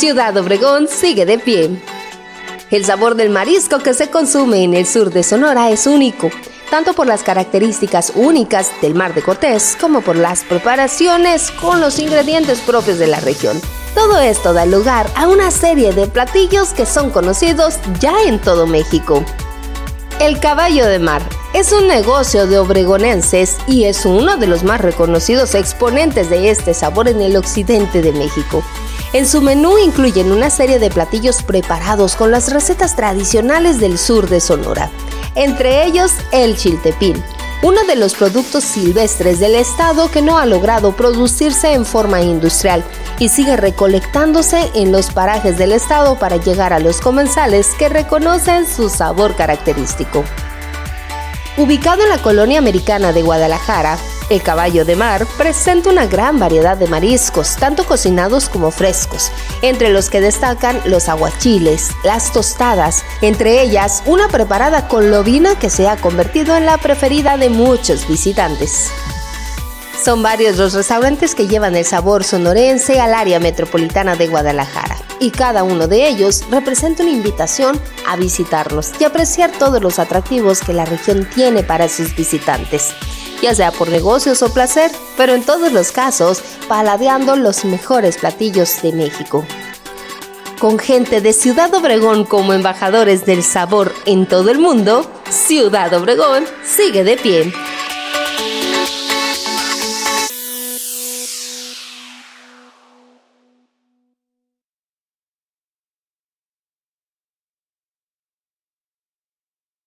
Ciudad Obregón sigue de pie. El sabor del marisco que se consume en el sur de Sonora es único, tanto por las características únicas del mar de Cortés como por las preparaciones con los ingredientes propios de la región. Todo esto da lugar a una serie de platillos que son conocidos ya en todo México. El caballo de mar es un negocio de obregonenses y es uno de los más reconocidos exponentes de este sabor en el occidente de México. En su menú incluyen una serie de platillos preparados con las recetas tradicionales del sur de Sonora, entre ellos el chiltepín, uno de los productos silvestres del estado que no ha logrado producirse en forma industrial y sigue recolectándose en los parajes del estado para llegar a los comensales que reconocen su sabor característico. Ubicado en la colonia americana de Guadalajara, el caballo de mar presenta una gran variedad de mariscos, tanto cocinados como frescos, entre los que destacan los aguachiles, las tostadas, entre ellas una preparada con lobina que se ha convertido en la preferida de muchos visitantes. Son varios los restaurantes que llevan el sabor sonorense al área metropolitana de Guadalajara y cada uno de ellos representa una invitación a visitarlos y apreciar todos los atractivos que la región tiene para sus visitantes, ya sea por negocios o placer, pero en todos los casos paladeando los mejores platillos de México. Con gente de Ciudad Obregón como embajadores del sabor en todo el mundo, Ciudad Obregón sigue de pie.